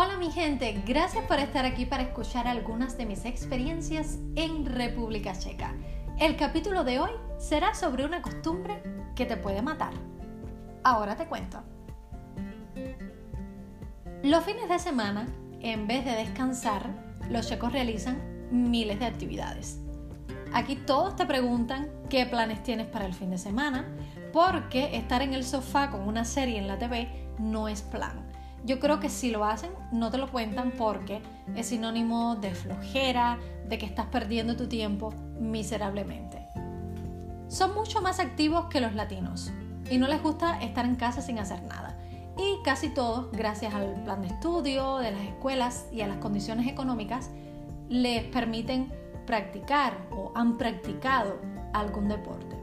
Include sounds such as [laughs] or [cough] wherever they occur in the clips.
Hola mi gente, gracias por estar aquí para escuchar algunas de mis experiencias en República Checa. El capítulo de hoy será sobre una costumbre que te puede matar. Ahora te cuento. Los fines de semana, en vez de descansar, los checos realizan miles de actividades. Aquí todos te preguntan qué planes tienes para el fin de semana, porque estar en el sofá con una serie en la TV no es plan yo creo que si lo hacen, no te lo cuentan porque es sinónimo de flojera, de que estás perdiendo tu tiempo miserablemente. Son mucho más activos que los latinos y no les gusta estar en casa sin hacer nada. Y casi todos, gracias al plan de estudio de las escuelas y a las condiciones económicas, les permiten practicar o han practicado algún deporte.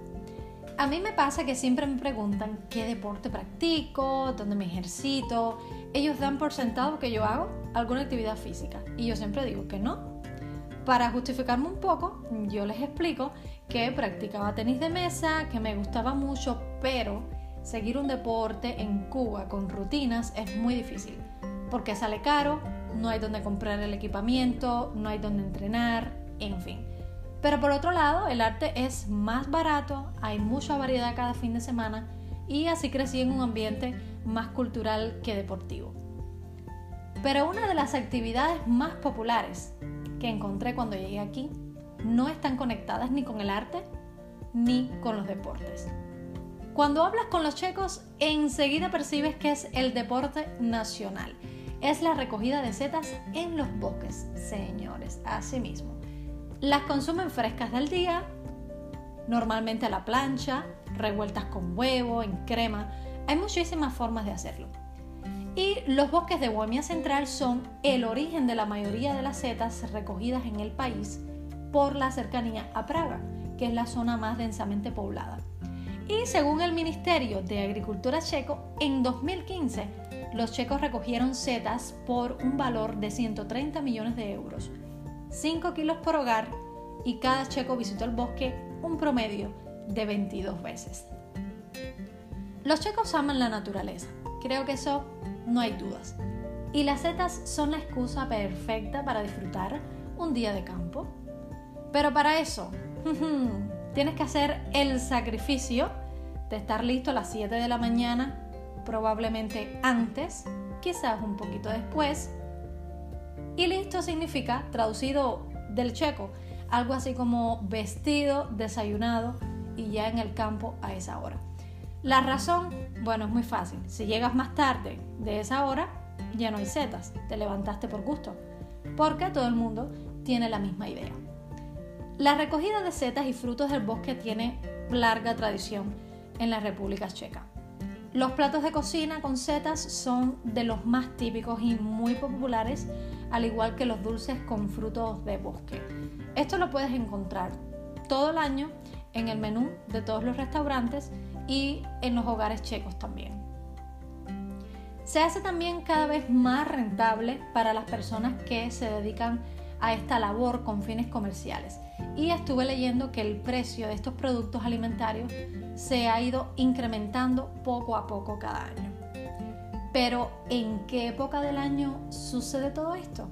A mí me pasa que siempre me preguntan qué deporte practico, dónde me ejercito. Ellos dan por sentado que yo hago alguna actividad física y yo siempre digo que no. Para justificarme un poco, yo les explico que practicaba tenis de mesa, que me gustaba mucho, pero seguir un deporte en Cuba con rutinas es muy difícil, porque sale caro, no hay donde comprar el equipamiento, no hay donde entrenar, en fin. Pero por otro lado, el arte es más barato, hay mucha variedad cada fin de semana y así crecí en un ambiente más cultural que deportivo. Pero una de las actividades más populares que encontré cuando llegué aquí no están conectadas ni con el arte ni con los deportes. Cuando hablas con los checos, enseguida percibes que es el deporte nacional. Es la recogida de setas en los bosques, señores, así mismo. Las consumen frescas del día, normalmente a la plancha, revueltas con huevo, en crema. Hay muchísimas formas de hacerlo. Y los bosques de Bohemia Central son el origen de la mayoría de las setas recogidas en el país por la cercanía a Praga, que es la zona más densamente poblada. Y según el Ministerio de Agricultura checo, en 2015 los checos recogieron setas por un valor de 130 millones de euros, 5 kilos por hogar y cada checo visitó el bosque un promedio de 22 veces. Los checos aman la naturaleza, creo que eso no hay dudas. Y las setas son la excusa perfecta para disfrutar un día de campo. Pero para eso, [laughs] tienes que hacer el sacrificio de estar listo a las 7 de la mañana, probablemente antes, quizás un poquito después, y listo significa, traducido del checo, algo así como vestido, desayunado y ya en el campo a esa hora. La razón, bueno, es muy fácil. Si llegas más tarde de esa hora, ya no hay setas, te levantaste por gusto, porque todo el mundo tiene la misma idea. La recogida de setas y frutos del bosque tiene larga tradición en la República Checa. Los platos de cocina con setas son de los más típicos y muy populares, al igual que los dulces con frutos de bosque. Esto lo puedes encontrar todo el año en el menú de todos los restaurantes y en los hogares checos también. Se hace también cada vez más rentable para las personas que se dedican a esta labor con fines comerciales. Y estuve leyendo que el precio de estos productos alimentarios se ha ido incrementando poco a poco cada año. Pero ¿en qué época del año sucede todo esto?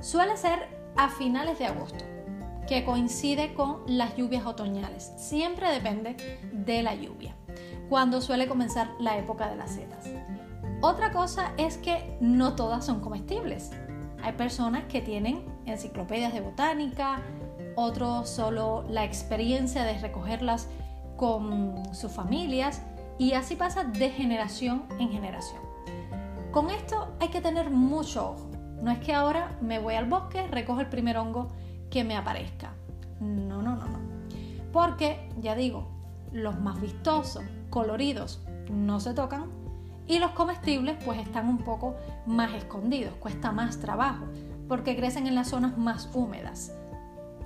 Suele ser a finales de agosto, que coincide con las lluvias otoñales. Siempre depende de la lluvia, cuando suele comenzar la época de las setas. Otra cosa es que no todas son comestibles. Hay personas que tienen enciclopedias de botánica, otros solo la experiencia de recogerlas con sus familias y así pasa de generación en generación. Con esto hay que tener mucho ojo. No es que ahora me voy al bosque, recojo el primer hongo que me aparezca. No, no, no, no. Porque, ya digo, los más vistosos, coloridos, no se tocan y los comestibles pues están un poco más escondidos, cuesta más trabajo porque crecen en las zonas más húmedas.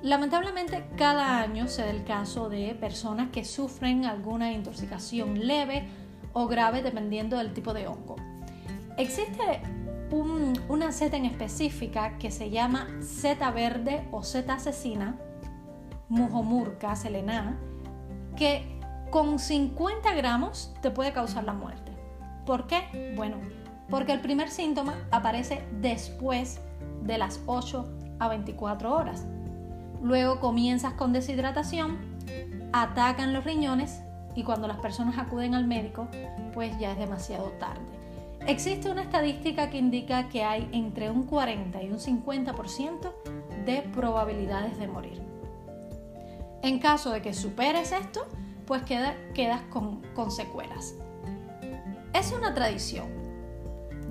Lamentablemente, cada año se da el caso de personas que sufren alguna intoxicación leve o grave dependiendo del tipo de hongo. Existe una seta en específica que se llama seta verde o seta asesina, Mujomurca selena, que con 50 gramos te puede causar la muerte. ¿Por qué? Bueno, porque el primer síntoma aparece después de las 8 a 24 horas. Luego comienzas con deshidratación, atacan los riñones y cuando las personas acuden al médico, pues ya es demasiado tarde. Existe una estadística que indica que hay entre un 40 y un 50% de probabilidades de morir. En caso de que superes esto, pues quedas con, con secuelas. Es una tradición,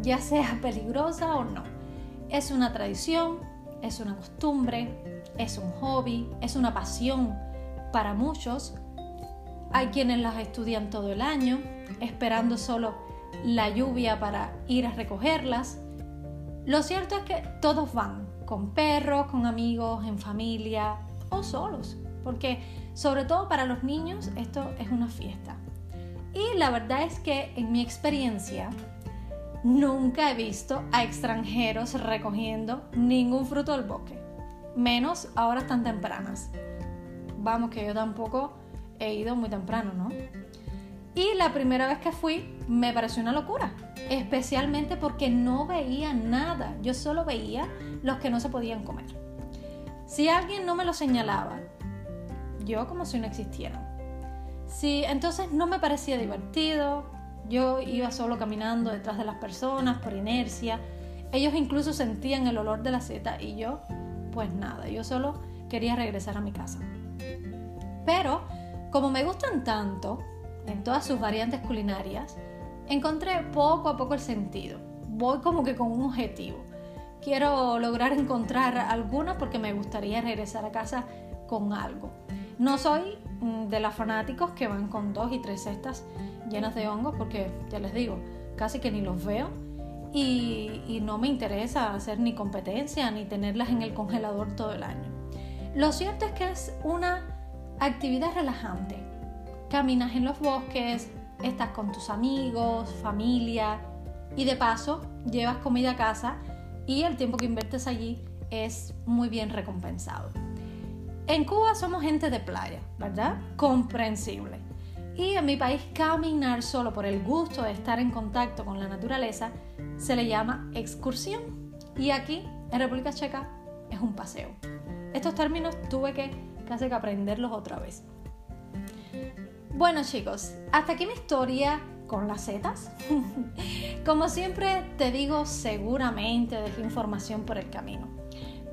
ya sea peligrosa o no. Es una tradición, es una costumbre, es un hobby, es una pasión para muchos. Hay quienes las estudian todo el año, esperando solo la lluvia para ir a recogerlas. Lo cierto es que todos van, con perros, con amigos, en familia o solos, porque sobre todo para los niños esto es una fiesta. Y la verdad es que en mi experiencia nunca he visto a extranjeros recogiendo ningún fruto del bosque, menos a horas tan tempranas. Vamos que yo tampoco he ido muy temprano, ¿no? Y la primera vez que fui me pareció una locura, especialmente porque no veía nada, yo solo veía los que no se podían comer. Si alguien no me lo señalaba, yo como si no existiera. Si entonces no me parecía divertido, yo iba solo caminando detrás de las personas por inercia, ellos incluso sentían el olor de la seta y yo, pues nada, yo solo quería regresar a mi casa. Pero como me gustan tanto, en todas sus variantes culinarias, encontré poco a poco el sentido. Voy como que con un objetivo. Quiero lograr encontrar alguna porque me gustaría regresar a casa con algo. No soy de los fanáticos que van con dos y tres cestas llenas de hongos porque, ya les digo, casi que ni los veo y, y no me interesa hacer ni competencia ni tenerlas en el congelador todo el año. Lo cierto es que es una actividad relajante caminas en los bosques, estás con tus amigos, familia y de paso llevas comida a casa y el tiempo que inviertes allí es muy bien recompensado. En Cuba somos gente de playa, ¿verdad? Comprensible. Y en mi país caminar solo por el gusto de estar en contacto con la naturaleza se le llama excursión. Y aquí, en República Checa, es un paseo. Estos términos tuve que casi que aprenderlos otra vez. Bueno chicos, hasta aquí mi historia con las setas. [laughs] Como siempre te digo, seguramente dejé información por el camino.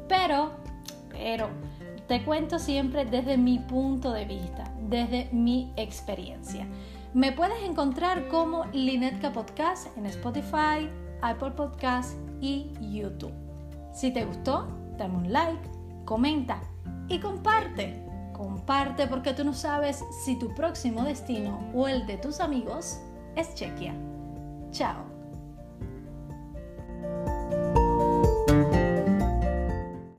Pero, pero, te cuento siempre desde mi punto de vista, desde mi experiencia. Me puedes encontrar como Linetka Podcast en Spotify, Apple Podcast y YouTube. Si te gustó, dame un like, comenta y comparte. Comparte porque tú no sabes si tu próximo destino o el de tus amigos es Chequia. Chao.